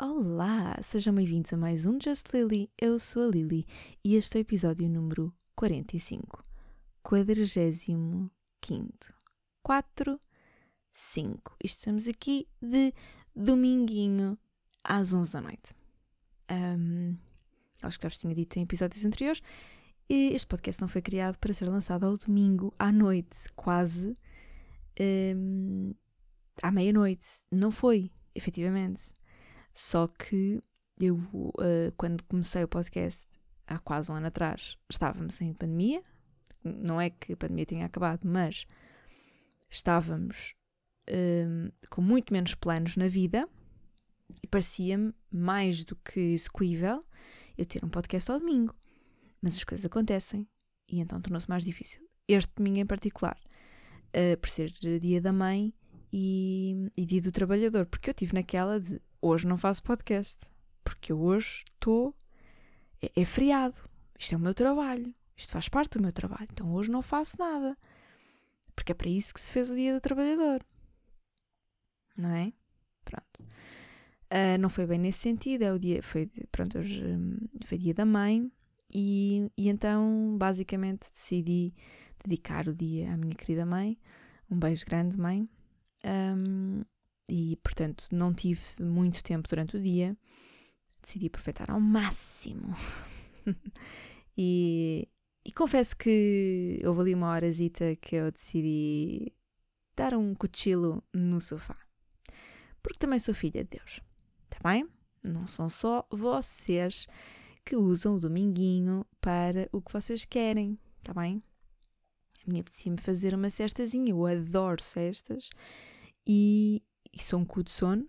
Olá, sejam bem-vindos a mais um Just Lily. Eu sou a Lily e este é o episódio número 45, 45. 4, 5. Estamos aqui de dominguinho às 11 da noite. Um, acho que já vos tinha dito em episódios anteriores. Este podcast não foi criado para ser lançado ao domingo à noite, quase um, à meia-noite. Não foi, efetivamente. Só que eu, uh, quando comecei o podcast há quase um ano atrás, estávamos em pandemia. Não é que a pandemia tinha acabado, mas estávamos um, com muito menos planos na vida e parecia-me mais do que execuível eu ter um podcast ao domingo. Mas as coisas acontecem e então tornou-se mais difícil. Este domingo em particular, uh, por ser dia da mãe e, e dia do trabalhador, porque eu tive naquela de hoje não faço podcast, porque eu hoje estou. É, é feriado, isto é o meu trabalho, isto faz parte do meu trabalho, então hoje não faço nada. Porque é para isso que se fez o Dia do Trabalhador. Não é? Pronto. Uh, não foi bem nesse sentido, é o dia, foi, pronto, hoje hum, foi dia da mãe e, e então basicamente decidi dedicar o dia à minha querida mãe. Um beijo grande, mãe. Um, e portanto não tive muito tempo durante o dia. Decidi aproveitar ao máximo. e, e confesso que houve ali uma horazita que eu decidi dar um cochilo no sofá. Porque também sou filha de Deus. Está bem? Não são só vocês que usam o dominguinho para o que vocês querem. Está bem? A minha apetecia-me fazer uma cestazinha. Eu adoro cestas. E, e sou um cu de sono.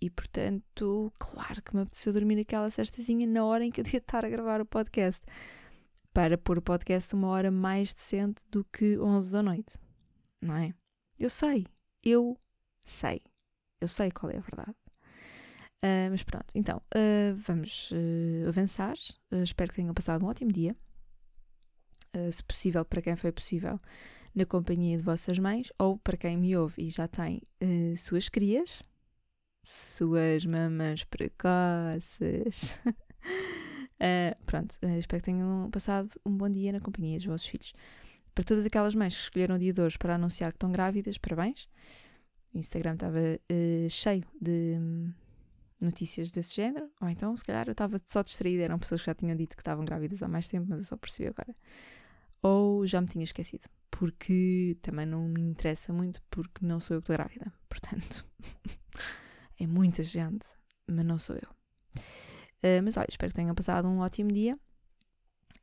E portanto, claro que me apeteceu dormir aquela cestazinha na hora em que eu devia estar a gravar o podcast para pôr o podcast uma hora mais decente do que 11 da noite. Não é? Eu sei, eu sei, eu sei qual é a verdade. Uh, mas pronto, então, uh, vamos uh, avançar. espero que tenham passado um ótimo dia. se possível, para quem foi possível, na companhia de vossas mães, ou para quem me ouve e já tem suas crias, suas mamas precoces. Uh, pronto, uh, espero que tenham passado um bom dia na companhia dos vossos filhos. Para todas aquelas mães que escolheram o dia de hoje para anunciar que estão grávidas, parabéns. O Instagram estava uh, cheio de hum, notícias desse género, ou então, se calhar, eu estava só distraída, eram pessoas que já tinham dito que estavam grávidas há mais tempo, mas eu só percebi agora. Ou já me tinha esquecido, porque também não me interessa muito, porque não sou eu que estou grávida. Portanto, é muita gente, mas não sou eu. Uh, mas olha, espero que tenham passado um ótimo dia.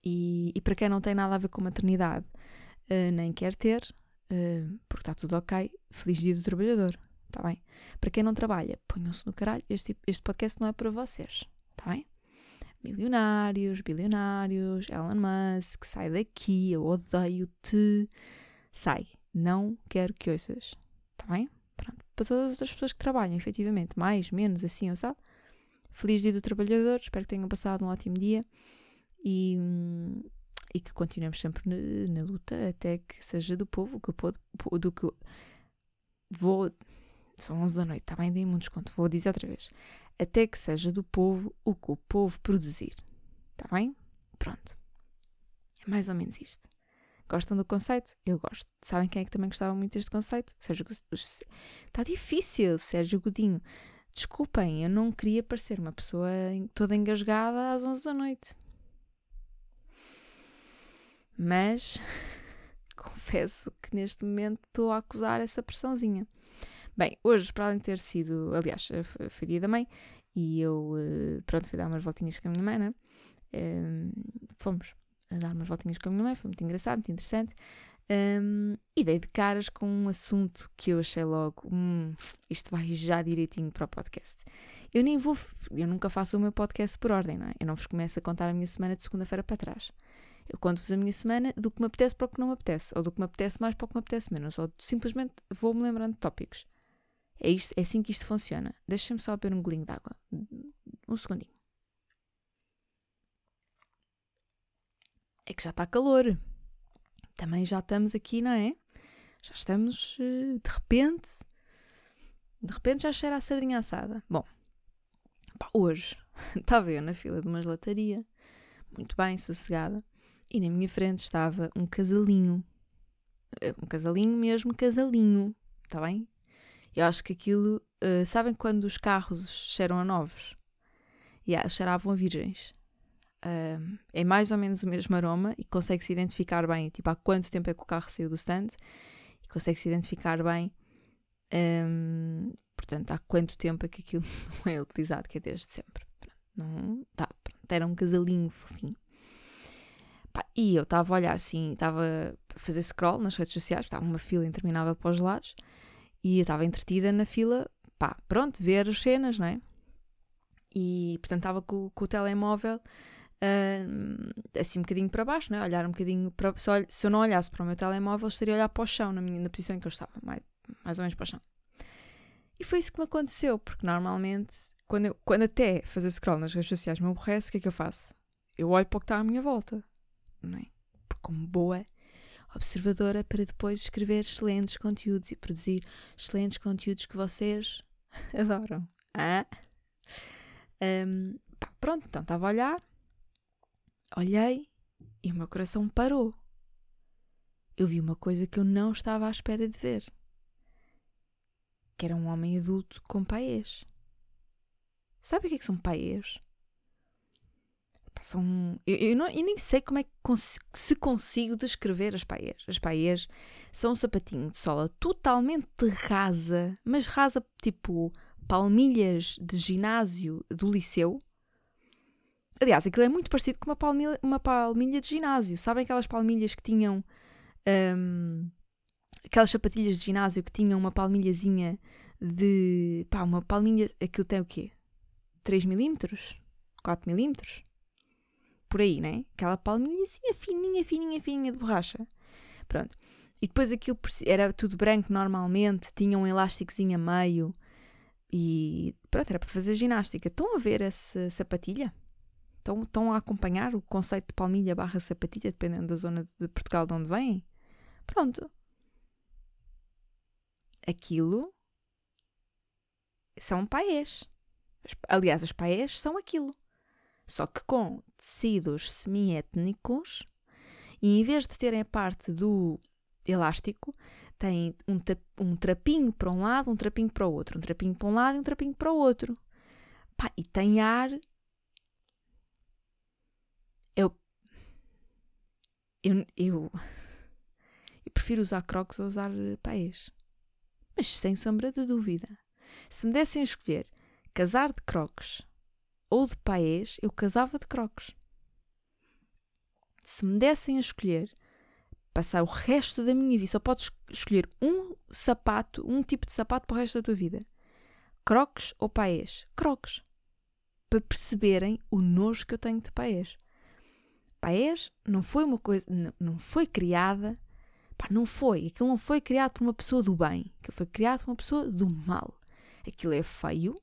E, e para quem não tem nada a ver com maternidade, uh, nem quer ter, uh, porque está tudo ok, feliz dia do trabalhador, está bem? Para quem não trabalha, ponham-se no caralho, este, este podcast não é para vocês, está bem? Milionários, bilionários, Elon Musk, sai daqui, eu odeio-te, sai, não quero que ouças, está bem? Pronto, para todas as outras pessoas que trabalham, efetivamente, mais, menos, assim, sabe? Feliz Dia do Trabalhador, espero que tenham passado um ótimo dia e, e que continuemos sempre na, na, luta até que seja do povo que eu do que vou. São 11 da noite, está bem? Dei-me um desconto, vou dizer outra vez. Até que seja do povo o que o povo produzir. Está bem? Pronto. É mais ou menos isto. Gostam do conceito? Eu gosto. Sabem quem é que também gostava muito deste conceito? Sérgio Está difícil, Sérgio Godinho. Desculpem, eu não queria parecer uma pessoa toda engasgada às 11 da noite. Mas confesso que neste momento estou a acusar essa pressãozinha. Bem, hoje, para além de ter sido, aliás, foi dia da mãe e eu, eh, pronto, fui dar umas voltinhas com a minha mãe, né? Um, fomos a dar umas voltinhas com a minha mãe, foi muito engraçado, muito interessante. Um, e dei de caras com um assunto que eu achei logo, hum, isto vai já direitinho para o podcast. Eu nem vou, eu nunca faço o meu podcast por ordem, não é? Eu não vos começo a contar a minha semana de segunda-feira para trás. Eu conto-vos a minha semana do que me apetece para o que não me apetece, ou do que me apetece mais para o que me apetece menos, ou simplesmente vou-me lembrando de tópicos. É, isto, é assim que isto funciona. Deixem-me só beber um golinho de água. Um segundinho. É que já está calor também já estamos aqui, não é? Já estamos, eh, de repente, de repente já cheira a sardinha assada. Bom, Pá, hoje estava eu na fila de uma gelataria, muito bem, sossegada, e na minha frente estava um casalinho. Eh, um casalinho mesmo, casalinho. Está bem? Eu acho que aquilo. Uh, sabem quando os carros cheiram a novos? E yeah, cheiravam a virgens. Uh, é mais ou menos o mesmo aroma e consegue-se identificar bem, tipo, há quanto tempo é que o carro saiu do stand e consegue-se identificar bem, um, portanto, há quanto tempo é que aquilo não é utilizado, que é desde sempre. Não, tá, era um casalinho fofinho. Pá, e eu estava a olhar assim, estava a fazer scroll nas redes sociais, estava uma fila interminável para os lados e eu estava entretida na fila, pá, pronto, ver as cenas, não é? E portanto estava com, com o telemóvel uh, assim um bocadinho para baixo, né? olhar um bocadinho para. Se, eu, se eu não olhasse para o meu telemóvel, estaria a olhar para o chão, na, minha, na posição em que eu estava, mais, mais ou menos para o chão. E foi isso que me aconteceu, porque normalmente, quando, eu, quando até fazer scroll nas redes sociais me aborrece, o que é que eu faço? Eu olho para o que está à minha volta, não é? Porque, como boa observadora, para depois escrever excelentes conteúdos e produzir excelentes conteúdos que vocês adoram. Ah? Um, pá, pronto, então estava a olhar Olhei e o meu coração parou. Eu vi uma coisa que eu não estava à espera de ver. Que era um homem adulto com paiês. Sabe o que, é que são paiês? São, eu, eu, não, eu nem sei como é que se consigo descrever as paiês. As paiês são um sapatinho de sola totalmente rasa, mas rasa tipo palmilhas de ginásio do liceu, Aliás, aquilo é muito parecido com uma palmilha, uma palmilha de ginásio. Sabem aquelas palmilhas que tinham. Um, aquelas sapatilhas de ginásio que tinham uma palmilhazinha de. pá, uma palmilha. Aquilo tem o quê? 3 milímetros? 4 milímetros? Por aí, né? Aquela palmilhazinha fininha, fininha, fininha de borracha. Pronto. E depois aquilo era tudo branco normalmente, tinha um elásticozinho a meio e pronto, era para fazer ginástica. Estão a ver essa sapatilha? Estão, estão a acompanhar o conceito de palmilha barra sapatilha, dependendo da zona de Portugal de onde vêm? Pronto. Aquilo são paés. Aliás, as paés são aquilo. Só que com tecidos semi-étnicos e em vez de terem a parte do elástico, tem um, um trapinho para um lado, um trapinho para o outro, um trapinho para um lado e um trapinho para o outro. Pá, e tem ar eu, eu, eu, eu prefiro usar crocs a usar pés. Mas sem sombra de dúvida. Se me dessem a escolher casar de crocs ou de paés, eu casava de crocs. Se me dessem a escolher passar o resto da minha vida, só podes escolher um sapato, um tipo de sapato para o resto da tua vida. Crocs ou paés? Crocs. Para perceberem o nojo que eu tenho de paés. Paés não foi uma coisa, não, não foi criada, pá, não foi, aquilo não foi criado por uma pessoa do bem, aquilo foi criado por uma pessoa do mal. Aquilo é feio,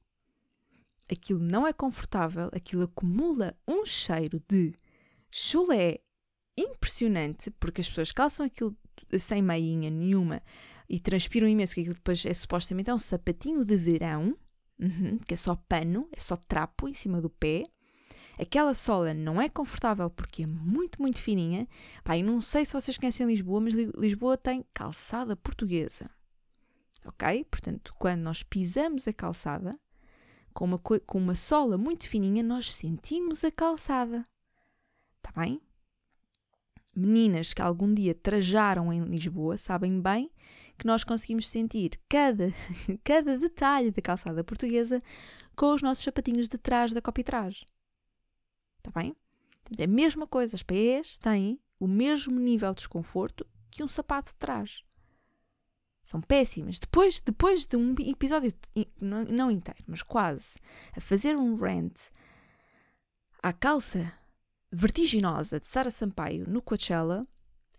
aquilo não é confortável, aquilo acumula um cheiro de chulé impressionante, porque as pessoas calçam aquilo sem meinha nenhuma e transpiram imenso, que aquilo depois é supostamente é um sapatinho de verão, uhum, que é só pano, é só trapo em cima do pé. Aquela sola não é confortável porque é muito, muito fininha. Pá, e não sei se vocês conhecem Lisboa, mas Lisboa tem calçada portuguesa. Ok? Portanto, quando nós pisamos a calçada, com uma, com uma sola muito fininha, nós sentimos a calçada. Está bem? Meninas que algum dia trajaram em Lisboa sabem bem que nós conseguimos sentir cada, cada detalhe da calçada portuguesa com os nossos sapatinhos de trás da copitragem. Está bem? É a mesma coisa, as pés têm o mesmo nível de desconforto que um sapato traz. São péssimas. Depois, depois de um episódio, não, inteiro, mas quase, a fazer um rant à calça vertiginosa de Sara Sampaio no Coachella,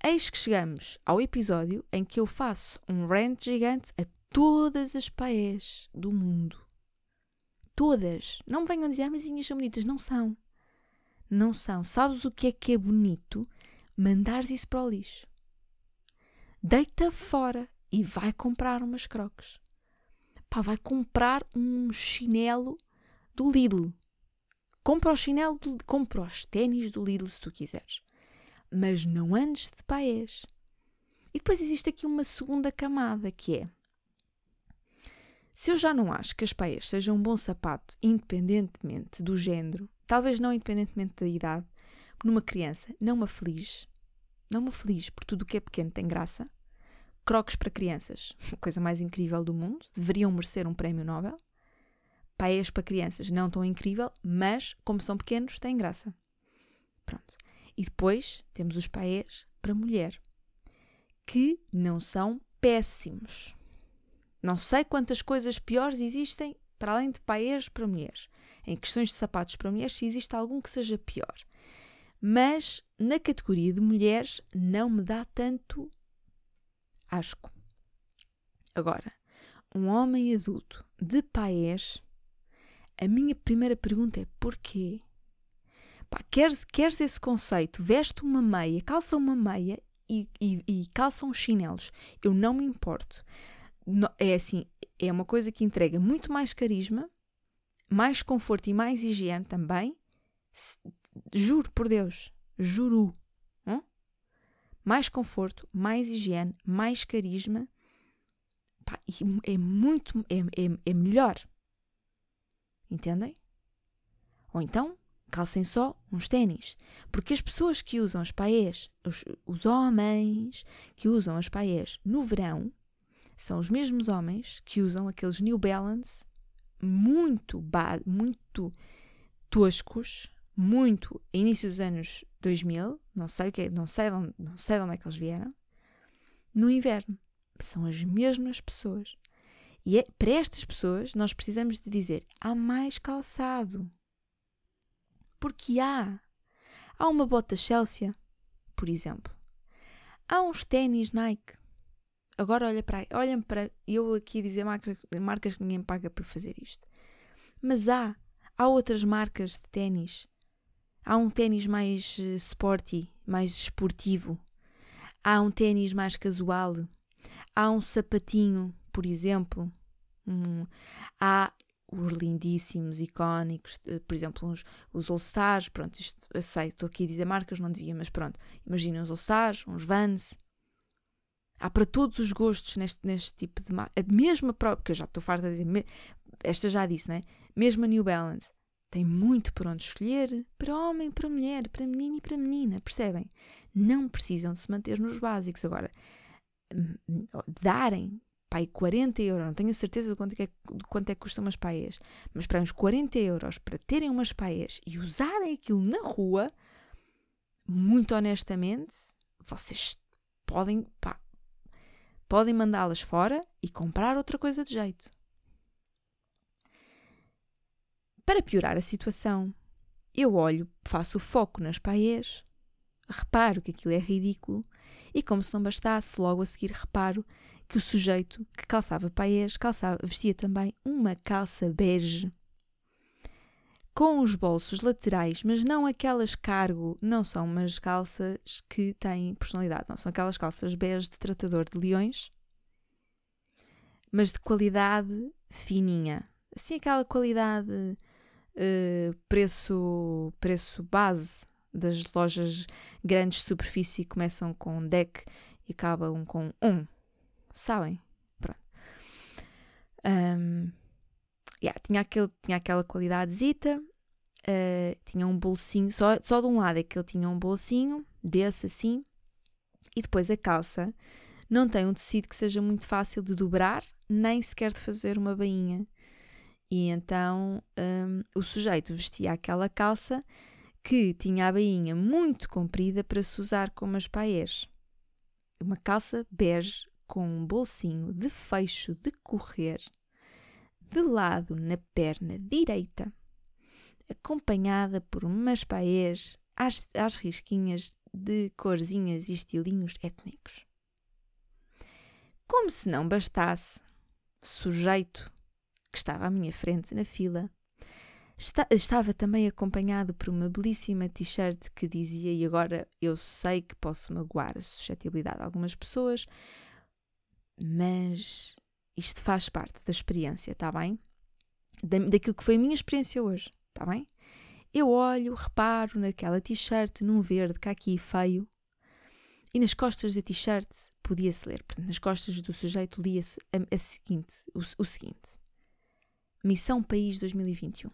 eis que chegamos ao episódio em que eu faço um rant gigante a todas as paés do mundo. Todas. Não me venham dizer, ah, mas são bonitas. Não são não são. Sabes o que é que é bonito? Mandares isso para o lixo. Deita fora e vai comprar umas croques. Pá, vai comprar um chinelo do Lidl. Compra o chinelo, do, compra os ténis do Lidl se tu quiseres. Mas não andes de paés. E depois existe aqui uma segunda camada que é se eu já não acho que as paés sejam um bom sapato, independentemente do género, talvez não independentemente da idade, numa criança não me aflige. Não me aflige, porque tudo o que é pequeno tem graça. Croques para crianças, coisa mais incrível do mundo, deveriam merecer um prémio Nobel. Paés para crianças, não tão incrível, mas como são pequenos, têm graça. Pronto. E depois temos os paés para mulher, que não são péssimos. Não sei quantas coisas piores existem para além de paeiros para mulheres. Em questões de sapatos para mulheres, se existe algum que seja pior. Mas na categoria de mulheres não me dá tanto asco. Agora, um homem adulto de paés, a minha primeira pergunta é porquê? Pá, queres, queres esse conceito? Veste uma meia, calça uma meia e, e, e calça uns chinelos. Eu não me importo é assim, é uma coisa que entrega muito mais carisma, mais conforto e mais higiene também. Juro por Deus, juro. Mais conforto, mais higiene, mais carisma. Pá, é muito, é, é, é melhor. Entendem? Ou então, calcem só uns ténis. Porque as pessoas que usam as paés, os, os homens que usam as paés no verão, são os mesmos homens que usam aqueles New Balance muito, muito toscos, muito início dos anos 2000, não sei, o que é, não, sei de onde, não sei de onde é que eles vieram, no inverno. São as mesmas pessoas. E é, para estas pessoas nós precisamos de dizer: há mais calçado. Porque há. Há uma bota Chelsea, por exemplo. Há uns ténis Nike agora olha para, olhem para eu aqui dizer marcas, marcas que ninguém paga para fazer isto. Mas há, há outras marcas de ténis. Há um ténis mais uh, sporty, mais esportivo. Há um ténis mais casual. Há um sapatinho, por exemplo. Um, há os lindíssimos, icónicos, por exemplo, uns, os All-Stars, pronto, isto, eu sei, estou aqui a dizer marcas, não devia, mas pronto, imaginem uns All-Stars, uns Vans, Há para todos os gostos neste, neste tipo de marca. A mesma própria, que eu já estou farta de dizer, esta já disse, né? Mesmo a New Balance tem muito por onde escolher para homem, para mulher, para menino e para menina, percebem? Não precisam de se manter nos básicos. Agora, hum, darem pai 40 euros, não tenho a certeza de quanto é, de quanto é que custam umas paias, mas para uns 40 euros para terem umas paias e usarem aquilo na rua, muito honestamente, vocês podem, podem mandá-las fora e comprar outra coisa de jeito. Para piorar a situação, eu olho, faço o foco nas paés, reparo que aquilo é ridículo e, como se não bastasse, logo a seguir reparo que o sujeito que calçava paés calçava, vestia também uma calça bege com os bolsos laterais, mas não aquelas cargo, não são umas calças que têm personalidade, não são aquelas calças bege de tratador de leões, mas de qualidade fininha. Assim, aquela qualidade uh, preço, preço base das lojas grandes de superfície começam com deck e acabam com um. Sabem? Pronto. Um, yeah, tinha, aquele, tinha aquela qualidadezita, uh, tinha um bolsinho, só, só de um lado é que ele tinha um bolsinho, desse assim, e depois a calça não tem um tecido que seja muito fácil de dobrar, nem sequer de fazer uma bainha. E então um, o sujeito vestia aquela calça que tinha a bainha muito comprida para se usar como as paés. Uma calça bege com um bolsinho de fecho de correr de lado na perna direita, acompanhada por umas paés às, às risquinhas de corzinhas e estilinhos étnicos. Como se não bastasse, sujeito que estava à minha frente na fila Está, estava também acompanhado por uma belíssima t-shirt que dizia: E agora eu sei que posso magoar a suscetibilidade de algumas pessoas, mas isto faz parte da experiência, está bem? da, daquilo que foi a minha experiência hoje, está bem? Eu olho, reparo naquela t-shirt, num verde aqui feio, e nas costas da t-shirt podia-se ler, portanto, nas costas do sujeito lia-se a, a seguinte, o, o seguinte: Missão País 2021.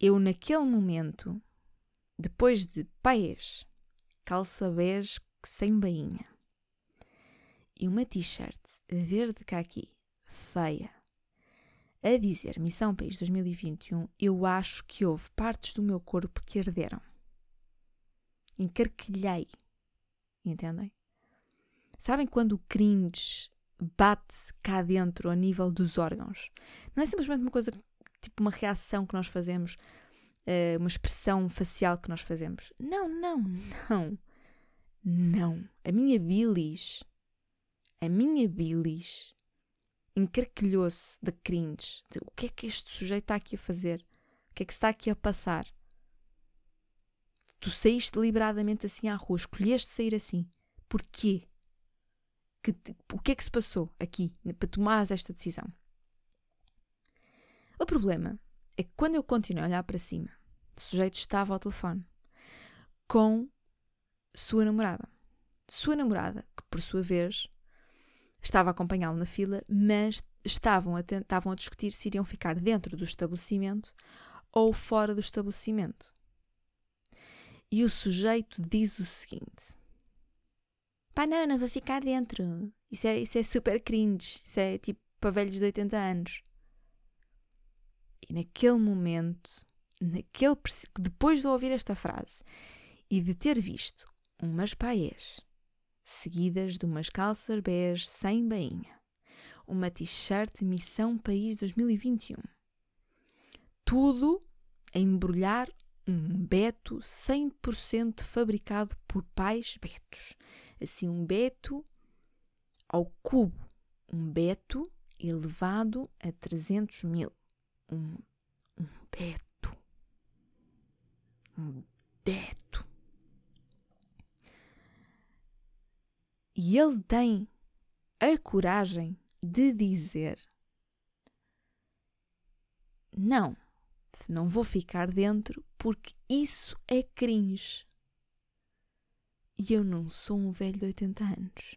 Eu, naquele momento, depois de paes, calça bege sem bainha e uma t-shirt verde caqui, feia, a dizer Missão País 2021, eu acho que houve partes do meu corpo que arderam. Encarquilhei. Entendem? Sabem quando o cringe bate cá dentro a nível dos órgãos? Não é simplesmente uma coisa, tipo uma reação que nós fazemos, eh, uma expressão facial que nós fazemos. Não, não, não. Não. A minha bilis, a minha bilis encarquilhou-se de cringe. De, o que é que este sujeito está aqui a fazer? O que é que está aqui a passar? Tu saíste deliberadamente assim à rua, escolheste sair assim. Porquê? Que, o que é que se passou aqui para tomares esta decisão? O problema é que quando eu continuei a olhar para cima, o sujeito estava ao telefone com sua namorada. Sua namorada, que por sua vez estava a acompanhá-lo na fila, mas estavam a, estavam a discutir se iriam ficar dentro do estabelecimento ou fora do estabelecimento. E o sujeito diz o seguinte: Pá, não, não vou ficar dentro. Isso é, isso é super cringe. Isso é tipo para velhos de 80 anos. E naquele momento, naquele, depois de ouvir esta frase e de ter visto umas paiés seguidas de umas calças bege sem bainha, uma t-shirt Missão País 2021. Tudo a embrulhar um beto 100% fabricado por pais betos. Assim, um beto ao cubo. Um beto elevado a 300 mil. Um, um beto. Um beto. E ele tem a coragem de dizer: Não, não vou ficar dentro porque isso é cringe. E eu não sou um velho de 80 anos.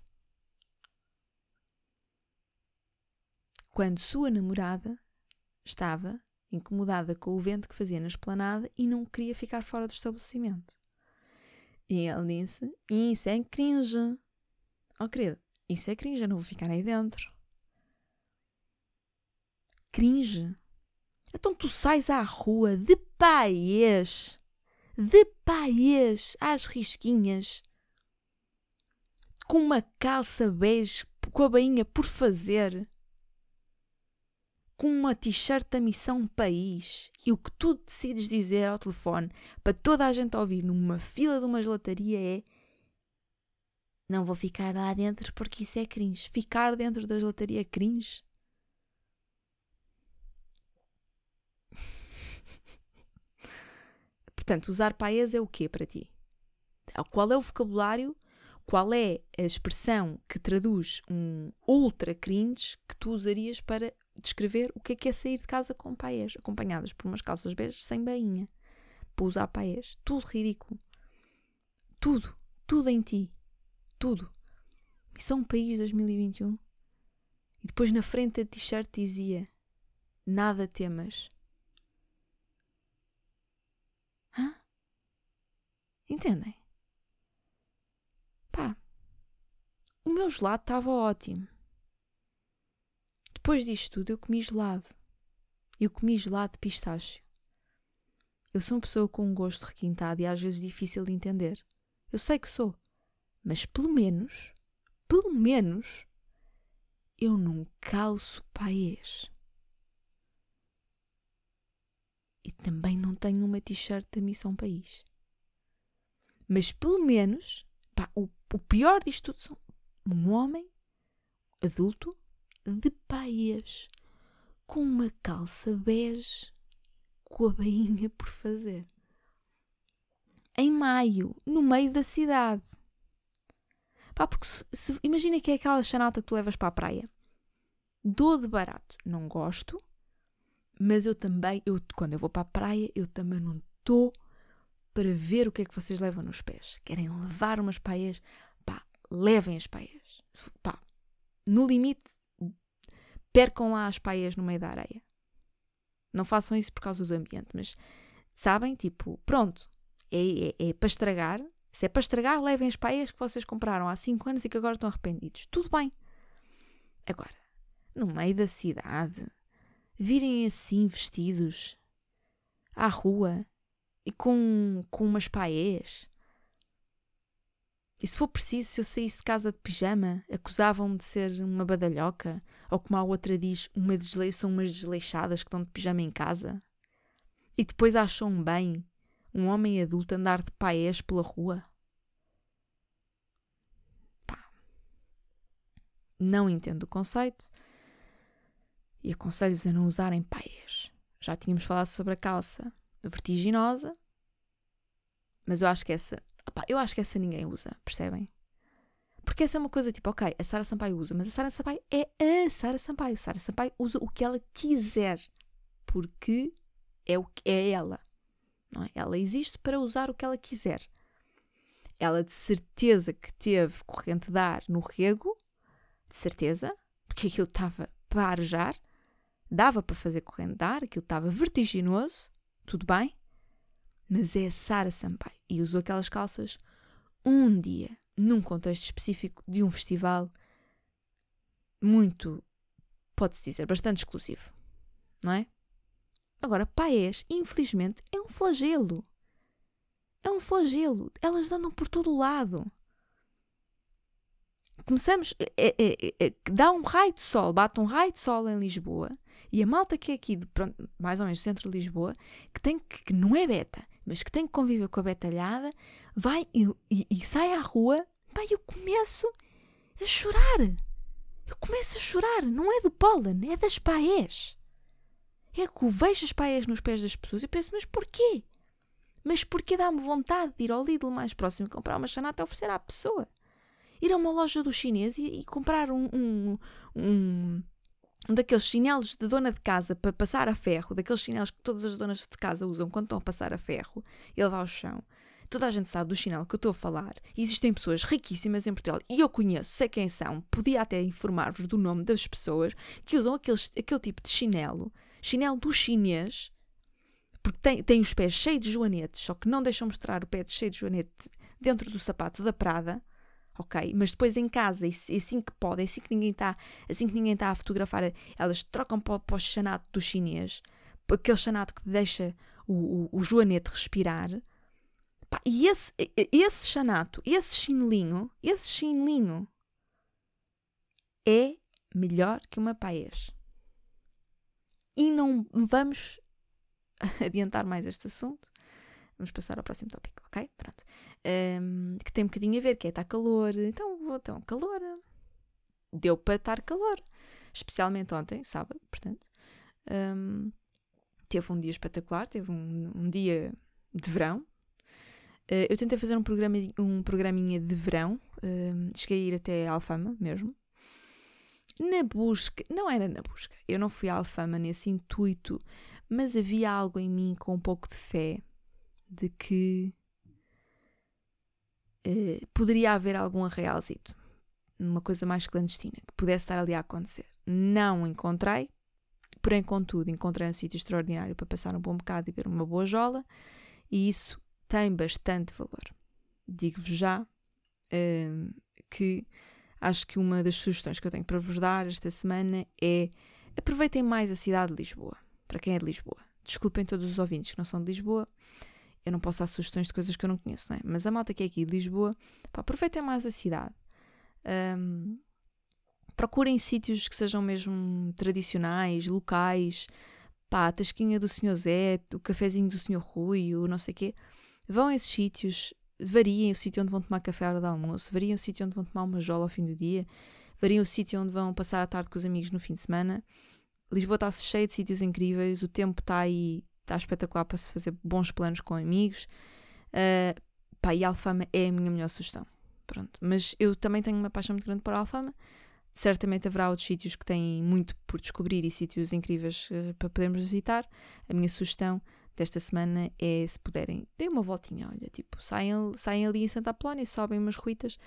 Quando sua namorada estava incomodada com o vento que fazia na esplanada e não queria ficar fora do estabelecimento. E ele disse: Isso é cringe. Oh, querido, isso é cringe, eu não vou ficar aí dentro. Cringe? Então tu sais à rua de paiês, de paiês, às risquinhas, com uma calça bege, com a bainha por fazer, com uma t-shirt da Missão País, e o que tu decides dizer ao telefone para toda a gente ouvir numa fila de uma gelataria é não vou ficar lá dentro porque isso é cringe. Ficar dentro da gelataria é cringe? Portanto, usar paes é o quê para ti? Qual é o vocabulário? Qual é a expressão que traduz um ultra cringe que tu usarias para descrever o que é que é sair de casa com paes, acompanhadas por umas calças beijas sem bainha? Para usar paes. Tudo ridículo. Tudo. Tudo em ti tudo. Missão País 2021. E depois na frente da t-shirt dizia: Nada temas. Hã? Entendem? Pá, o meu gelado estava ótimo. Depois disto tudo, eu comi gelado. Eu comi gelado de pistácio. Eu sou uma pessoa com um gosto requintado e às vezes difícil de entender. Eu sei que sou. Mas pelo menos, pelo menos, eu não calço paês. E também não tenho uma t-shirt da Missão País. Mas pelo menos, pá, o, o pior disto tudo são um homem adulto de paês com uma calça bege com a bainha por fazer. Em maio, no meio da cidade. Pá, porque se, se, imagina que é aquela chanata que tu levas para a praia. dou de barato. Não gosto, mas eu também, eu, quando eu vou para a praia, eu também não estou para ver o que é que vocês levam nos pés. Querem levar umas paias? Levem as paias. Pá, no limite, percam lá as paias no meio da areia. Não façam isso por causa do ambiente, mas sabem, tipo, pronto, é, é, é para estragar. Se é para estragar, levem as paias que vocês compraram há 5 anos e que agora estão arrependidos. Tudo bem. Agora, no meio da cidade, virem assim vestidos à rua e com, com umas paés. E se for preciso, se eu saísse de casa de pijama, acusavam-me de ser uma badalhoca, ou como a outra diz, uma desleixada, são umas desleixadas que estão de pijama em casa. E depois acham bem um homem adulto andar de paés pela rua. Pá. Não entendo o conceito e aconselho-vos a não usarem paias. Já tínhamos falado sobre a calça vertiginosa, mas eu acho que essa, opa, eu acho que essa ninguém usa, percebem? Porque essa é uma coisa tipo, ok, a Sara Sampaio usa, mas a Sara Sampaio é a Sara Sampaio. Sara Sampaio usa o que ela quiser, porque é o que é ela. Não é? Ela existe para usar o que ela quiser. Ela de certeza que teve corrente de ar no rego, de certeza, porque aquilo estava para arejar, dava para fazer corrente de ar, aquilo estava vertiginoso, tudo bem, mas é a Sara Sampaio e usou aquelas calças um dia, num contexto específico de um festival muito, pode-se dizer, bastante exclusivo, não é? Agora, paés, infelizmente, é um flagelo. É um flagelo. Elas andam por todo o lado. Começamos. É, é, é, dá um raio de sol, bate um raio de sol em Lisboa e a malta que é aqui, de, pronto, mais ou menos centro de Lisboa, que, tem, que não é beta, mas que tem que conviver com a betalhada, vai e, e, e sai à rua, pá, eu começo a chorar. Eu começo a chorar. Não é do pólen, é das paés. É que eu vejo as paés nos pés das pessoas e penso, mas porquê? Mas porquê dá-me vontade de ir ao Lidl mais próximo e comprar uma chanata e oferecer à pessoa? Ir a uma loja do chinês e, e comprar um, um, um, um daqueles chinelos de dona de casa para passar a ferro, daqueles chinelos que todas as donas de casa usam quando estão a passar a ferro e levar ao chão. Toda a gente sabe do chinelo que eu estou a falar. Existem pessoas riquíssimas em Portugal e eu conheço, sei quem são, podia até informar-vos do nome das pessoas que usam aqueles, aquele tipo de chinelo, chinelo do chinês, porque tem, tem os pés cheios de joanetes, só que não deixam mostrar o pé cheio de joanete dentro do sapato da Prada ok? Mas depois em casa, e assim que pode, assim que ninguém está assim que ninguém está a fotografar, elas trocam para, para o chanato do chinês, aquele chanato que deixa o, o, o joanete respirar. Pá, e esse, esse chanato, esse chinelinho, esse chinelinho é melhor que uma paes. E não vamos adiantar mais este assunto. Vamos passar ao próximo tópico, ok? Pronto um, que tem um bocadinho a ver, que é estar calor. Então, vou, então, calor. Deu para estar calor. Especialmente ontem, sábado, portanto. Um, teve um dia espetacular, teve um, um dia de verão. Uh, eu tentei fazer um, programa, um programinha de verão, uh, cheguei a ir até Alfama mesmo. Na busca, não era na busca, eu não fui à Alfama nesse intuito, mas havia algo em mim com um pouco de fé de que eh, poderia haver algum arraialzito, uma coisa mais clandestina, que pudesse estar ali a acontecer. Não encontrei, porém, contudo, encontrei um sítio extraordinário para passar um bom bocado e ver uma boa jola, e isso tem bastante valor. Digo-vos já uh, que acho que uma das sugestões que eu tenho para vos dar esta semana é aproveitem mais a cidade de Lisboa, para quem é de Lisboa. Desculpem todos os ouvintes que não são de Lisboa, eu não posso dar sugestões de coisas que eu não conheço, não é? Mas a malta que é aqui de Lisboa, pá, aproveitem mais a cidade. Um, procurem sítios que sejam mesmo tradicionais, locais, pá, a tasquinha do Senhor Zé, o cafezinho do Senhor Rui, o não sei quê. Vão a esses sítios, variem o sítio onde vão tomar café à hora do almoço, variem o sítio onde vão tomar uma jola ao fim do dia, variem o sítio onde vão passar a tarde com os amigos no fim de semana. Lisboa está cheia de sítios incríveis, o tempo está aí está espetacular para se fazer bons planos com amigos. Uh, pá, e a Alfama é a minha melhor sugestão. Pronto. Mas eu também tenho uma paixão muito grande por Alfama. Certamente haverá outros sítios que têm muito por descobrir e sítios incríveis uh, para podermos visitar. A minha sugestão desta semana é, se puderem, deem uma voltinha, olha, tipo, saiam, saiam ali em Santa Apolónia, sobem umas ruítas,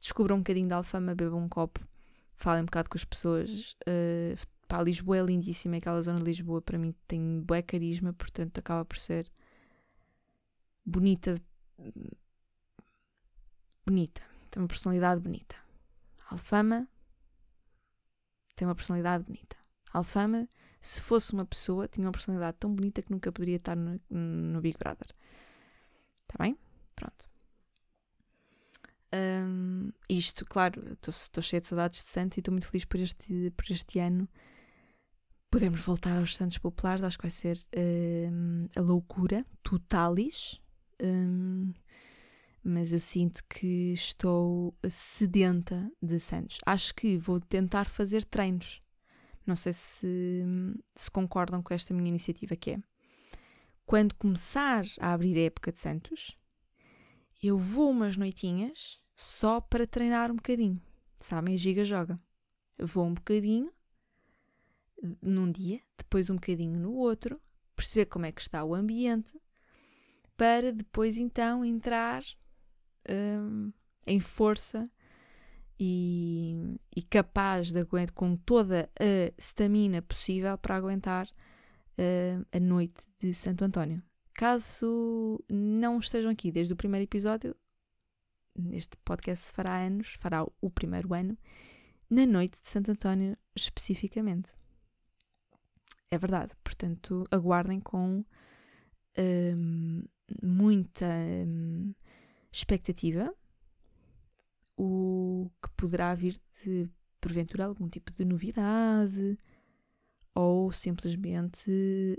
descubram um bocadinho de Alfama, bebam um copo, falem um bocado com as pessoas. Uh, pá, Lisboa é lindíssima, aquela zona de Lisboa para mim tem bué carisma, portanto acaba por ser bonita, bonita, tem uma personalidade bonita. Alfama tem uma personalidade bonita. Alfama, se fosse uma pessoa, tinha uma personalidade tão bonita que nunca poderia estar no, no Big Brother. Está bem? Pronto. Um, isto, claro, estou cheia de saudades de Santos e estou muito feliz por este, por este ano. Podemos voltar aos Santos Populares, acho que vai ser um, a loucura totalis. Um, mas eu sinto que estou sedenta de Santos. Acho que vou tentar fazer treinos. Não sei se, se concordam com esta minha iniciativa, que é quando começar a abrir a época de Santos, eu vou umas noitinhas só para treinar um bocadinho. Sabem? A giga joga. Vou um bocadinho num dia, depois um bocadinho no outro, perceber como é que está o ambiente, para depois então entrar um, em força e, e, capaz de aguentar com toda a stamina possível para aguentar uh, a noite de Santo António. Caso não estejam aqui desde o primeiro episódio, este podcast fará anos, fará o primeiro ano, na noite de Santo António especificamente. É verdade, portanto, aguardem com um, muita um, expectativa o que poderá vir de, porventura, algum tipo de novidade ou simplesmente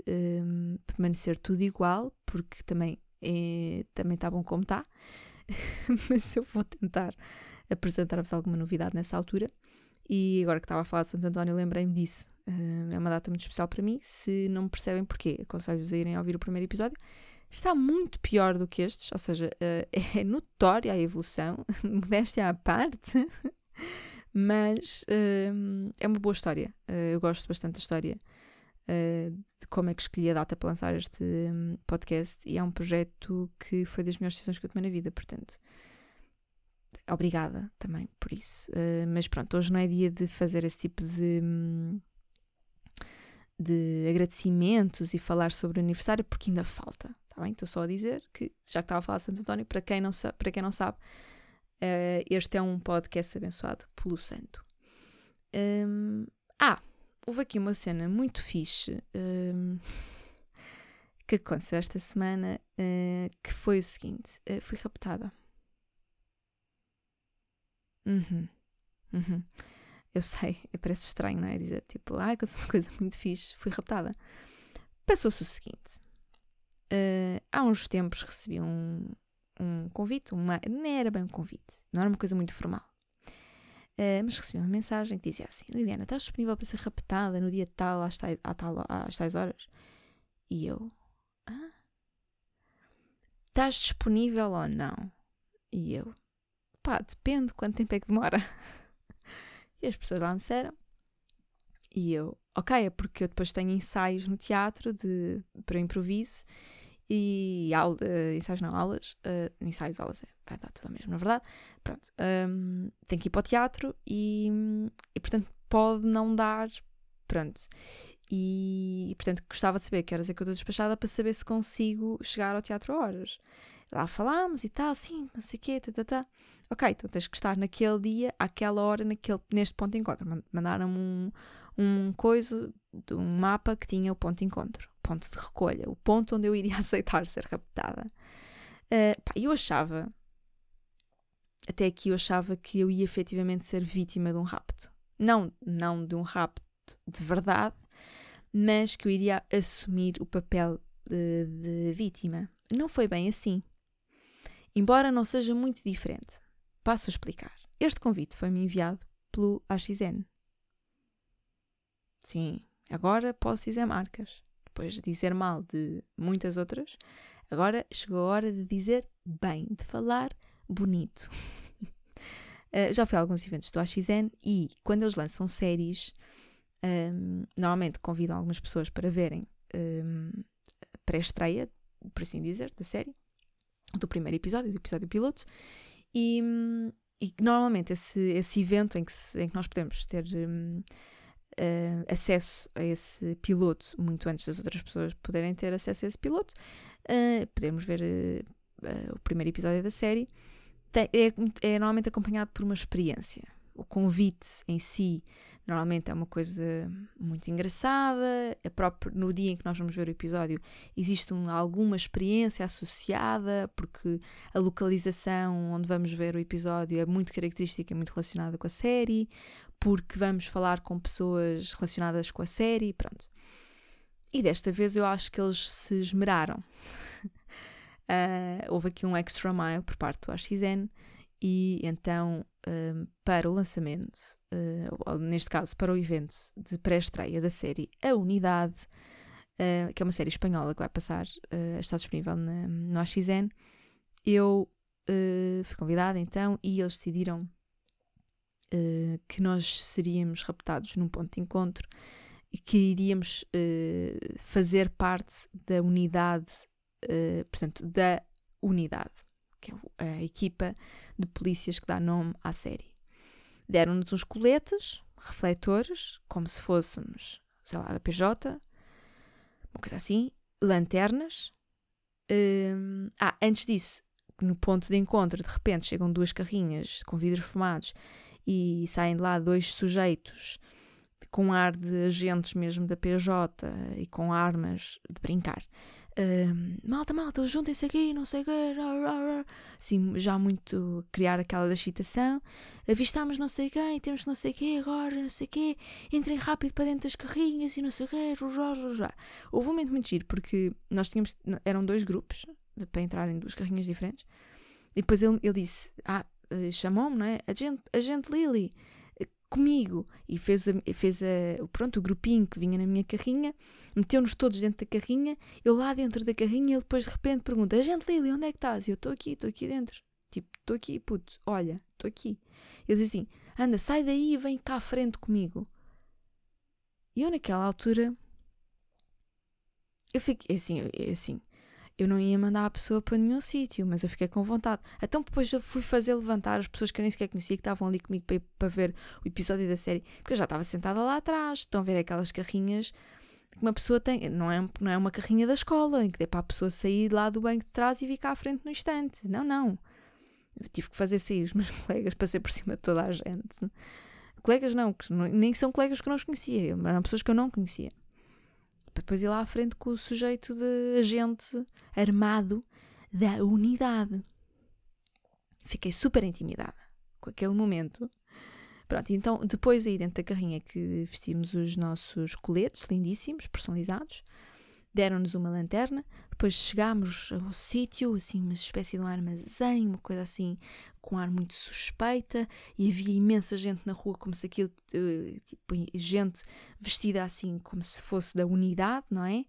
um, permanecer tudo igual, porque também é, também está bom como está, mas eu vou tentar apresentar-vos alguma novidade nessa altura. E agora que estava a falar de Santo António, lembrei-me disso. É uma data muito especial para mim. Se não percebem porquê, aconselho-vos a irem ouvir o primeiro episódio está muito pior do que estes, ou seja, uh, é notória a evolução, modéstia à parte, mas é uma boa história. Uh, eu gosto bastante da história de como é que escolhi a data para lançar este podcast e é um projeto que foi das melhores decisões que eu tomei na vida, portanto. Obrigada também por isso. mas pronto, hoje não é dia de fazer esse tipo de, hum, de agradecimentos e falar sobre o aniversário, porque ainda falta. Está bem? Estou só a dizer que, já que estava a falar de Santo António, para quem não, sabe, para quem não sabe, uh, este é um podcast abençoado pelo Santo. Um, ah, houve aqui uma cena muito fixe um, que aconteceu esta semana, uh, que foi o seguinte: uh, fui raptada. Uhum. Uhum. Eu sei, parece estranho, não é? Dizer tipo, ah, aconteceu uma coisa muito fixe, fui raptada. Passou-se o seguinte: uh, há uns tempos recebi um, um convite, uma, não era bem um convite, não era uma coisa muito formal. Uh, mas recebi uma mensagem que dizia assim: Liliana, estás disponível para ser raptada no dia tal, às tais, às tais horas? E eu: ah? Estás disponível ou não? E eu: pá, depende quanto tempo é que demora. e as pessoas lá me disseram: e eu, ok, é porque eu depois tenho ensaios no teatro de, para improviso e aula, uh, ensaios não, aulas, uh, ensaios, aulas, é, vai dar tudo ao mesmo, na verdade. Pronto, um, tenho que ir para o teatro e, e, portanto, pode não dar, pronto. E, e, portanto, gostava de saber que horas é que eu estou despachada para saber se consigo chegar ao teatro a horas. Lá falámos e tal, sim, não sei o quê, tá, tá, tá. Ok, então tens que estar naquele dia, àquela hora, naquele, neste ponto de encontro. Mandaram-me um, um coisa um mapa que tinha o ponto de encontro ponto de recolha, o ponto onde eu iria aceitar ser raptada. Uh, pá, eu achava, até aqui eu achava que eu ia efetivamente ser vítima de um rapto. Não, não de um rapto de verdade, mas que eu iria assumir o papel de, de vítima. Não foi bem assim. Embora não seja muito diferente. Passo a explicar. Este convite foi-me enviado pelo AXN. Sim, agora posso dizer marcas depois de dizer mal de muitas outras, agora chegou a hora de dizer bem, de falar bonito. Uh, já fui a alguns eventos do AXN e quando eles lançam séries, um, normalmente convidam algumas pessoas para verem um, a pré-estreia, por assim dizer, da série, do primeiro episódio, do episódio piloto, e, e normalmente esse, esse evento em que, se, em que nós podemos ter um, uh, acesso a esse piloto muito antes das outras pessoas poderem ter acesso a esse piloto, uh, podemos ver uh, o primeiro episódio da série tem, é, é normalmente acompanhado por uma experiência. O convite em si normalmente é uma coisa muito engraçada. A própria, no dia em que nós vamos ver o episódio, existe um, alguma experiência associada, porque a localização onde vamos ver o episódio é muito característica muito relacionada com a série, porque vamos falar com pessoas relacionadas com a série, pronto. E desta vez eu acho que eles se esmeraram. Uh, houve aqui um extra mile por parte do AXN e então um, para o lançamento, uh, neste caso para o evento de pré-estreia da série A Unidade, uh, que é uma série espanhola que vai passar, está disponível na, no AXN, eu fui convidada então e eles decidiram que nós seríamos raptados num ponto de encontro e que iríamos fazer parte da unidade uh, portanto, da unidade, que é a equipa de polícias que dá nome à série. Deram-nos uns coletes, refletores, como se fôssemos, sei lá, da PJ, uma coisa assim, lanternas. Uh, ah, antes disso, no ponto de encontro, de repente chegam duas carrinhas com vidros fumados e saem de lá dois sujeitos com ar de agentes mesmo da PJ e com armas de brincar malta, malta, juntem-se aqui, não sei o quê, assim, já muito criar aquela excitação, avistamos não sei quem, temos não sei o quê agora, não sei o quê, entrem rápido para dentro das carrinhas e não sei o quê, já. Houve um momento muito giro, porque nós tínhamos, eram dois grupos, para entrar em duas carrinhas diferentes, e depois ele, ele disse, ah, eh, chamou-me, não é? A gente, a gente Lily, comigo e fez, a, fez a, pronto, o grupinho que vinha na minha carrinha, meteu-nos todos dentro da carrinha, eu lá dentro da carrinha, ele depois de repente pergunta: A gente Lili, onde é que estás? E eu estou aqui, estou aqui dentro. Tipo, estou aqui, puto, olha, estou aqui. Ele diz assim: Anda, sai daí e vem cá à frente comigo. E eu naquela altura, eu fiquei assim, assim, eu não ia mandar a pessoa para nenhum sítio, mas eu fiquei com vontade. Então depois eu fui fazer levantar as pessoas que eu nem sequer conhecia, que estavam ali comigo para, para ver o episódio da série, porque eu já estava sentada lá atrás. Estão a ver aquelas carrinhas que uma pessoa tem, não é, não é uma carrinha da escola, em que dê para a pessoa sair lá do banco de trás e cá à frente no instante. Não, não. Eu tive que fazer sair os meus colegas para ser por cima de toda a gente. Colegas não, que nem são colegas que eu não conhecia, eram pessoas que eu não conhecia para depois ir lá à frente com o sujeito de agente armado da unidade. Fiquei super intimidada com aquele momento. Pronto, então depois aí dentro da carrinha que vestimos os nossos coletes lindíssimos, personalizados, deram-nos uma lanterna, depois chegámos ao sítio, assim, uma espécie de um armazém, uma coisa assim, com ar muito suspeita, e havia imensa gente na rua, como se aquilo, eh, tipo, gente vestida assim, como se fosse da unidade, não é?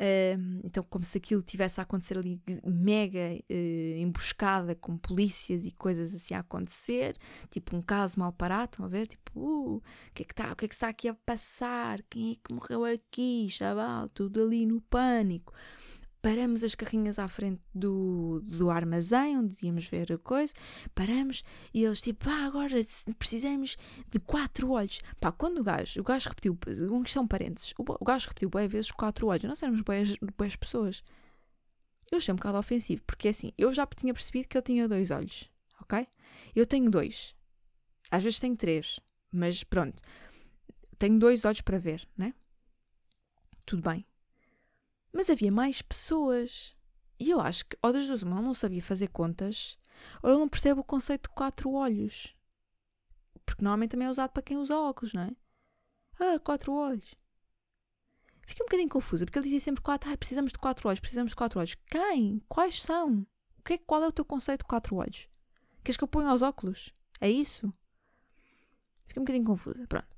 Uh, então, como se aquilo tivesse a acontecer ali mega uh, emboscada com polícias e coisas assim a acontecer, tipo um caso mal parado, estão a ver? Tipo, uh, o que é que está, o que é que está aqui a passar? Quem é que morreu aqui, chaval? Tudo ali no pânico paramos as carrinhas à frente do, do armazém onde íamos ver a coisa, paramos e eles tipo, pá, agora precisamos de quatro olhos. Pá, quando o gajo, o gajo repetiu, uma questão parênteses, o, o gajo repetiu bem vezes quatro olhos, nós éramos boas, boas pessoas. Eu achei um bocado ofensivo, porque assim, eu já tinha percebido que ele tinha dois olhos, ok? Eu tenho dois, às vezes tenho três, mas pronto, tenho dois olhos para ver, né? Tudo bem, mas havia mais pessoas. E eu acho que, ou das duas, ele não sabia fazer contas, ou ele não percebe o conceito de quatro olhos. Porque normalmente também é usado para quem usa óculos, não é? Ah, quatro olhos. Fiquei um bocadinho confusa, porque ele dizia sempre quatro. Ah, precisamos de quatro olhos, precisamos de quatro olhos. Quem? Quais são? O que é, qual é o teu conceito de quatro olhos? Queres que eu ponha aos óculos? É isso? Fiquei um bocadinho confusa. Pronto.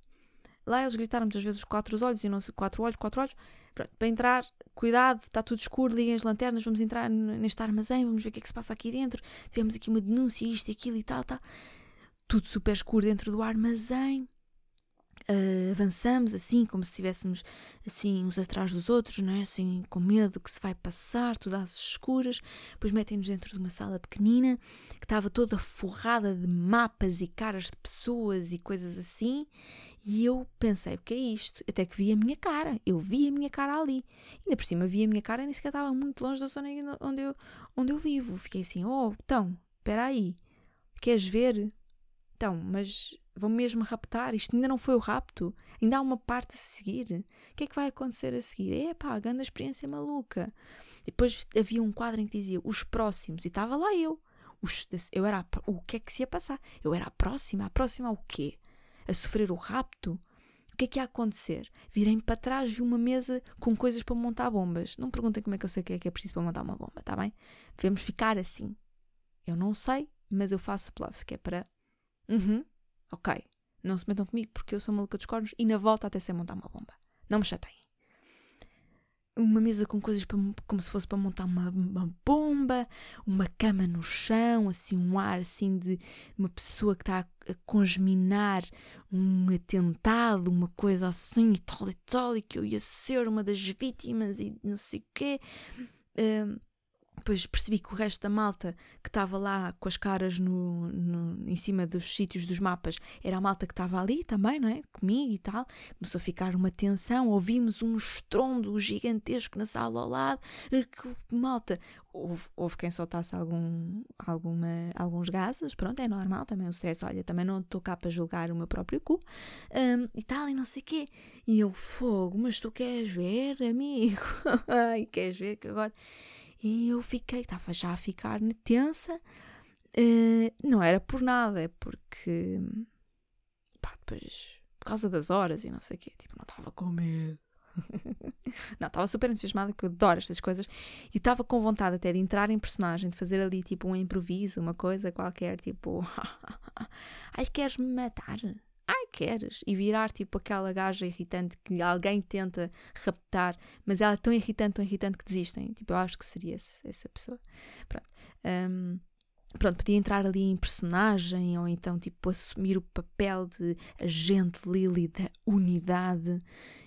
Lá eles gritaram muitas vezes quatro olhos e não sei, quatro olhos, quatro olhos. Pronto, para entrar, cuidado, está tudo escuro, liguem as lanternas, vamos entrar neste armazém, vamos ver o que é que se passa aqui dentro. Tivemos aqui uma denúncia, isto, aquilo e tal, tal. tudo super escuro dentro do armazém. Uh, avançamos assim, como se estivéssemos assim uns atrás dos outros, não é? Assim, com medo que se vai passar, tudo às escuras. Depois metem-nos dentro de uma sala pequenina que estava toda forrada de mapas e caras de pessoas e coisas assim. E eu pensei, o que é isto? Até que vi a minha cara. Eu vi a minha cara ali. Ainda por cima vi a minha cara e nem sequer estava muito longe da zona onde eu, onde eu vivo. Fiquei assim, oh, então, espera aí. Queres ver? Então, mas vão mesmo raptar? Isto ainda não foi o rapto? Ainda há uma parte a seguir? O que é que vai acontecer a seguir? É pá, grande experiência maluca. Depois havia um quadro em que dizia os próximos e estava lá eu. Os, eu era a, o que é que se ia passar? Eu era a próxima. A próxima ao quê? A sofrer o rapto? O que é que ia acontecer? Virei-me para trás vi uma mesa com coisas para montar bombas. Não perguntem como é que eu sei o que é que é preciso para montar uma bomba, tá bem? Devemos ficar assim. Eu não sei, mas eu faço bluff, que é para Uhum, ok. Não se metam comigo porque eu sou maluca dos cornos e na volta até sei montar uma bomba. Não me chateiem. Uma mesa com coisas para, como se fosse para montar uma, uma, bomba, uma cama no chão, assim, um ar assim de uma pessoa que está a, a congeminar um atentado, uma coisa assim e tal e tal, e que eu ia ser uma das vítimas e não sei o quê. Um, depois percebi que o resto da malta que estava lá com as caras no, no, em cima dos sítios dos mapas era a malta que estava ali também, não é? Comigo e tal. Começou a ficar uma tensão. Ouvimos um estrondo gigantesco na sala ao lado. Malta, houve, houve quem soltasse algum, alguma, alguns gases. Pronto, é normal também o stress. Olha, também não estou cá para julgar o meu próprio cu um, e tal, e não sei o quê. E eu, fogo, mas tu queres ver, amigo? Ai, queres ver que agora e eu fiquei, estava já a ficar tensa. Uh, não era por nada, é porque. Pá, depois. Por causa das horas e não sei o quê. Tipo, não estava com medo. não, estava super entusiasmada, que eu adoro estas coisas. E estava com vontade até de entrar em personagem, de fazer ali tipo um improviso, uma coisa qualquer, tipo. Ai, queres-me matar? Ai, queres? E virar tipo aquela gaja irritante que alguém tenta raptar, mas ela é tão irritante, tão irritante que desistem. Tipo, eu acho que seria essa pessoa. Pronto. Um, pronto, podia entrar ali em personagem ou então tipo assumir o papel de agente Lily da unidade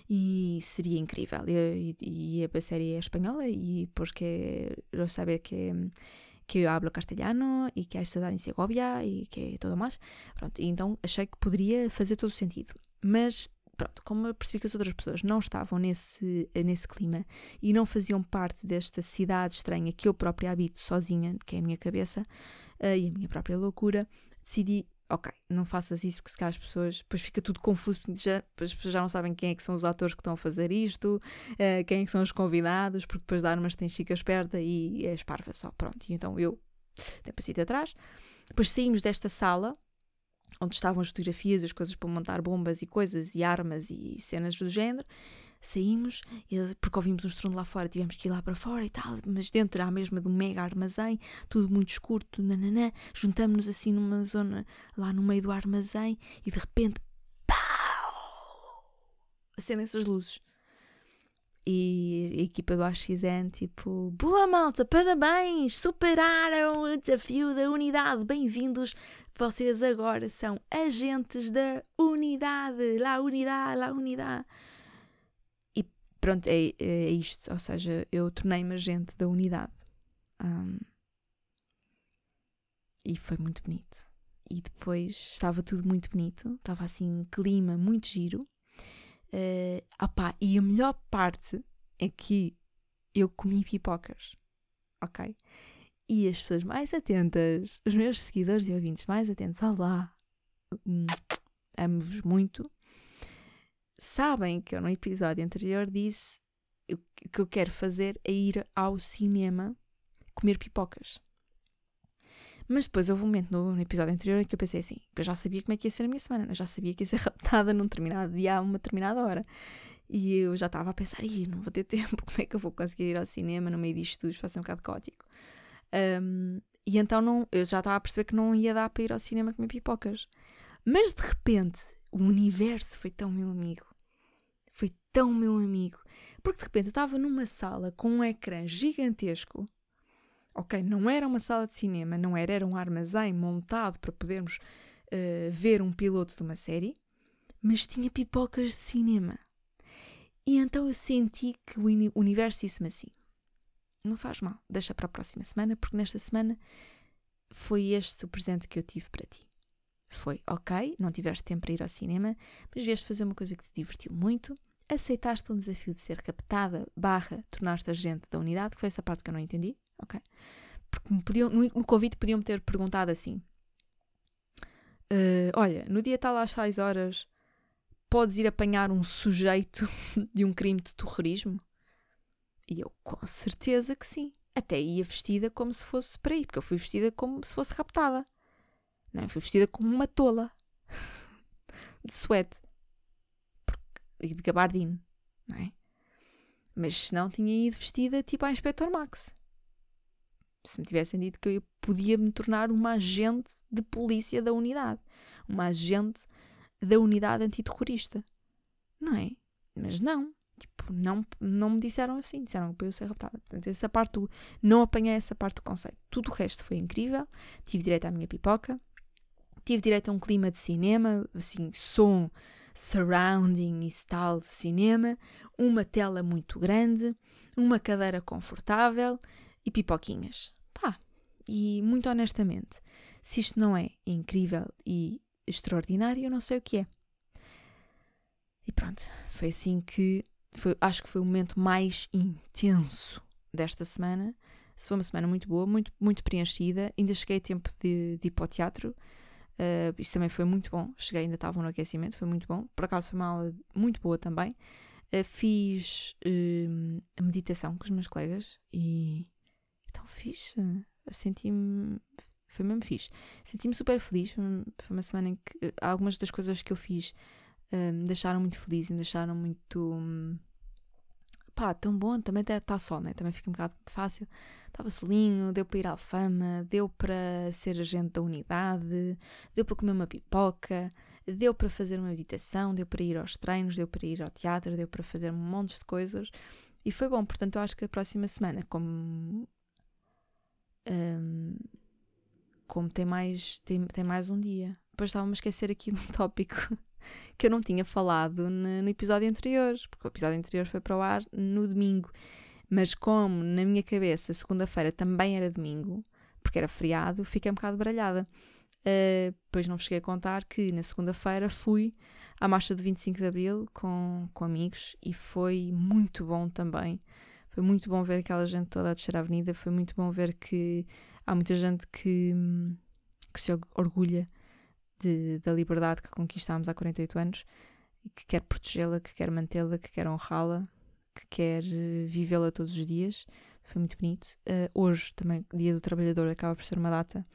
e seria incrível. E, e, e a série é espanhola e porque eu saber que que eu hablo castelhano e que há estudado em Segovia e que todo mais. Pronto, então achei que poderia fazer todo o sentido. Mas pronto, como eu percebi que as outras pessoas não estavam nesse, nesse clima e não faziam parte desta cidade estranha que eu própria habito sozinha, que é a minha cabeça uh, e a minha própria loucura, decidi ok, não faças isso porque se calhar as pessoas, depois fica tudo confuso, já, as pessoas já não sabem quem é que são os atores que estão a fazer isto, uh, quem é que são os convidados, porque depois dar umas tem chica esperta e é esparva só, pronto. E então eu dei para atrás. Depois saímos desta sala, onde estavam as fotografias, as coisas para montar bombas e coisas, e armas e cenas do género, saímos, porque ouvimos um estrondo lá fora, tivemos que ir lá para fora e tal, mas dentro há mesmo de um mega armazém, tudo muito escuro, tudo nananã, juntamos-nos assim numa zona lá no meio do armazém e de repente, pau! Acendem essas luzes. E a equipa do AXN, tipo, boa malta, parabéns, superaram o desafio da unidade, bem-vindos. Vocês agora são agentes da unidade, lá unidade, lá unidade pronto, é, é isto. Ou seja, eu tornei-me agente da unidade. Um, e foi muito bonito. E depois estava tudo muito bonito, estava assim, clima muito giro. Uh, opá, e a melhor parte é que eu comi pipocas, ok? E as pessoas mais atentas, os meus seguidores e ouvintes mais atentos, olá, hum, amo-vos muito sabem que eu no episódio anterior disse o que eu quero fazer é ir ao cinema comer pipocas. Mas depois houve um momento no, no, episódio anterior em que eu pensei assim: eu já sabia como é que ia ser a minha semana, eu já sabia que ia ser raptada num determinado dia a uma determinada hora. E eu já estava a pensar: não vou ter tempo, como é que eu vou conseguir ir ao cinema no meio disto tudo? Vai ser um bocado caótico. Um, e então não, eu já estava a perceber que não ia dar para ir ao cinema comer pipocas. Mas de repente o universo foi tão meu amigo. Foi tão meu amigo. Porque de repente eu estava numa sala com um ecrã gigantesco. Ok, não era uma sala de cinema, não era, era um armazém montado para podermos uh, ver um piloto de uma série, mas tinha pipocas de cinema. E então eu senti que o universo disse-me assim: não faz mal, deixa para a próxima semana, porque nesta semana foi este o presente que eu tive para ti. Foi, ok, não tiveste tempo para ir ao cinema, mas vieste fazer uma coisa que te divertiu muito, aceitaste um desafio de ser captada, barra, tornaste agente da unidade, que foi essa parte que eu não entendi, ok? Porque me podiam, no, convite podiam-me ter perguntado assim, uh, olha, no dia tal às 6 horas, podes ir apanhar um sujeito de um crime de terrorismo? E eu, com certeza que sim. Até ia vestida como se fosse para ir, porque eu fui vestida como se fosse raptada. Não, fui vestida como uma tola. de suéte. E de gabardine, não é? Mas se não tinha ido vestida tipo a Inspector Max. Se me tivessem dito que eu podia me tornar uma agente de polícia da unidade. Uma agente da unidade antiterrorista. Não é? Mas não. Tipo, não, não me disseram assim, disseram que eu ser raptada. Portanto, essa parte do, não apanhei essa parte do conceito. Tudo o resto foi incrível. Tive direito à minha pipoca, tive direito a um clima de cinema, assim, som, surrounding e tal de cinema, uma tela muito grande, uma cadeira confortável e pipoquinhas. Pá, e muito honestamente, se isto não é incrível e extraordinário, eu não sei o que é. E pronto, foi assim que foi, acho que foi o momento mais intenso desta semana. Foi uma semana muito boa, muito, muito preenchida. Ainda cheguei a tempo de, de ir para o teatro. Uh, isso também foi muito bom. Cheguei, ainda estavam no aquecimento, foi muito bom. Por acaso foi uma aula muito boa também. Uh, fiz uh, a meditação com os meus colegas e então fiz. Senti-me. Foi mesmo fixe. Senti-me super feliz. Foi uma semana em que algumas das coisas que eu fiz me deixaram muito feliz, me deixaram muito. Um, pá, tão bom, também está tá só, né? Também fica um bocado fácil. Estava solinho, deu para ir à Alfama, deu para ser agente da unidade, deu para comer uma pipoca, deu para fazer uma meditação, deu para ir aos treinos, deu para ir ao teatro, deu para fazer um monte de coisas. E foi bom, portanto, eu acho que a próxima semana, como. Um, como tem mais, tem, tem mais um dia. Depois estava-me a esquecer aqui de um tópico que eu não tinha falado no, episódio anterior, porque o episódio anterior foi para o ar no domingo. Mas como na minha cabeça segunda-feira também era domingo, porque era feriado, fiquei um bocado baralhada. Uh, depois não vos cheguei a contar que na segunda-feira fui à marcha do 25 de Abril com, com amigos e foi muito bom também. Foi muito bom ver aquela gente toda a descer a avenida, foi muito bom ver que há muita gente que, que se orgulha de, da liberdade que conquistámos há 48 anos e que quer protegê-la, que quer mantê-la, que quer honrá-la, que quer eh, vivê-la todos os dias. Foi muito bonito. Uh, hoje, também, Dia do Trabalhador, acaba por ser uma data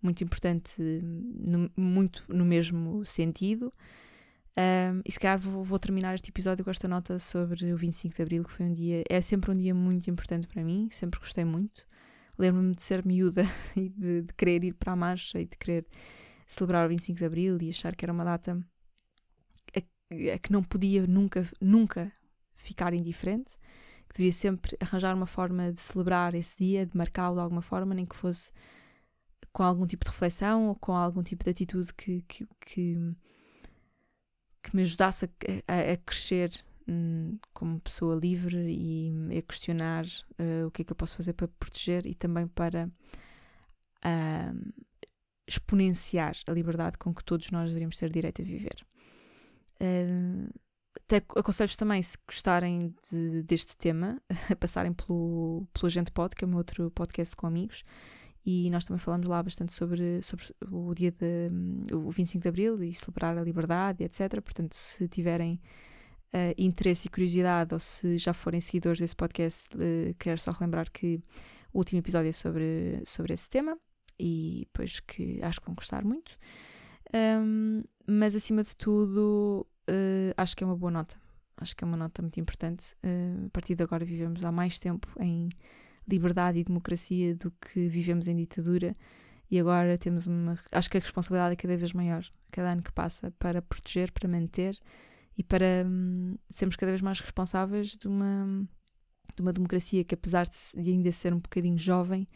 muito importante, no, muito no mesmo sentido. Um, e se calhar vou, vou, terminar este episódio com esta nota sobre o 25 de Abril, que foi um dia, é sempre um dia muito importante para mim, sempre gostei muito. Lembro-me de ser miúda e de, de, querer ir para a marcha e de querer celebrar o 25 de Abril e achar que era uma data a, a que não podia nunca, nunca ficar indiferente, que devia sempre arranjar uma forma de celebrar esse dia, de marcá-lo de alguma forma, nem que fosse com algum tipo de reflexão ou com algum tipo de atitude que, que, que, que me ajudasse a, a, a crescer hum, como pessoa livre e a questionar uh, o que é que eu posso fazer para proteger e também para uh, exponenciar a liberdade com que todos nós deveríamos ter direito a viver. Uh, aconselho-vos também, se gostarem de, deste tema, a passarem pelo, pelo Agente Pod, que é o meu outro podcast com amigos, e nós também falamos lá bastante sobre, sobre o dia de o 25 de Abril e celebrar a liberdade, etc. Portanto, se tiverem uh, interesse e curiosidade, ou se já forem seguidores desse podcast, uh, quero só relembrar que o último episódio é sobre, sobre esse tema e depois que acho que vão gostar muito. Um, mas acima de tudo, uh, acho que é uma boa nota. Acho que é uma nota muito importante. Uh, a partir de agora vivemos há mais tempo em liberdade e democracia do que vivemos em ditadura e agora temos uma. Acho que a responsabilidade é cada vez maior, cada ano que passa, para proteger, para manter e para um, sermos cada vez mais responsáveis de uma, de uma democracia que, apesar de, de ainda ser um bocadinho jovem,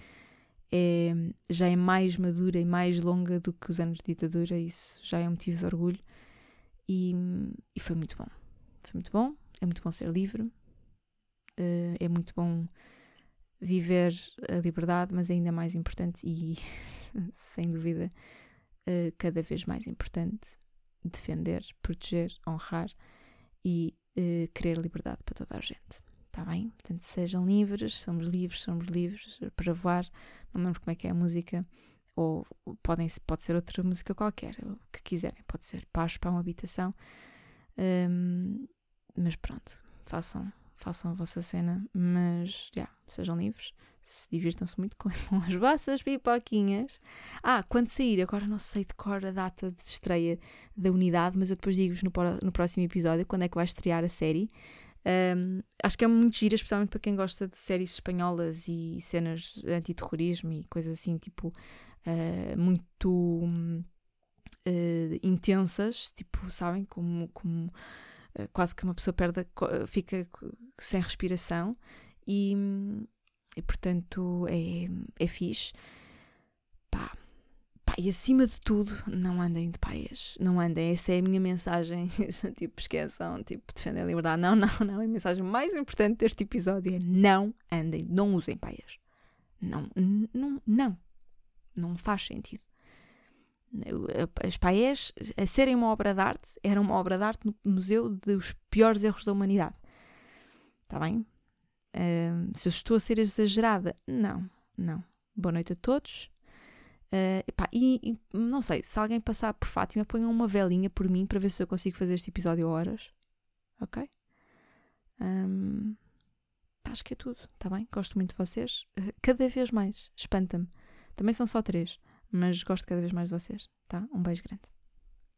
é, já é mais madura e mais longa do que os anos de ditadura, isso já é um motivo de orgulho. E, e foi muito bom. Foi muito bom, é muito bom ser livre, uh, é muito bom viver a liberdade, mas é ainda mais importante e, sem dúvida, uh, cada vez mais importante defender, proteger, honrar e uh, querer liberdade para toda a gente. Está bem? Portanto, sejam livres, somos livres, somos livres para voar. Não lembro como é que é a música, ou podem, pode ser outra música qualquer, o que quiserem. Pode ser Paz para uma habitação. Um, mas pronto, façam, façam a vossa cena, mas já, yeah, sejam livres, se divirtam-se muito com as vossas pipoquinhas. Ah, quando sair, agora não sei de cor a data de estreia da unidade, mas eu depois digo-vos no, no próximo episódio quando é que vai estrear a série. Um, acho que é muito gira, especialmente para quem gosta de séries espanholas e cenas antiterrorismo e coisas assim, tipo, uh, muito uh, intensas, tipo, sabem, como, como uh, quase que uma pessoa perde, fica sem respiração e, e portanto é, é fixe. E acima de tudo, não andem de paias. Não andem. Essa é a minha mensagem. tipo, esqueçam, tipo, defender a liberdade. Não, não, não. A mensagem mais importante deste episódio é não andem. Não usem paias. Não, não, não. Não faz sentido. As paias, a serem uma obra de arte, eram uma obra de arte no museu dos piores erros da humanidade. Está bem? Uh, se eu estou a ser exagerada, não, não. Boa noite a todos. Uh, epá, e, e, não sei, se alguém passar por Fátima, ponham uma velinha por mim para ver se eu consigo fazer este episódio a horas. Ok? Um, acho que é tudo, tá bem? Gosto muito de vocês. Uh, cada vez mais. Espanta-me. Também são só três, mas gosto cada vez mais de vocês, tá? Um beijo grande.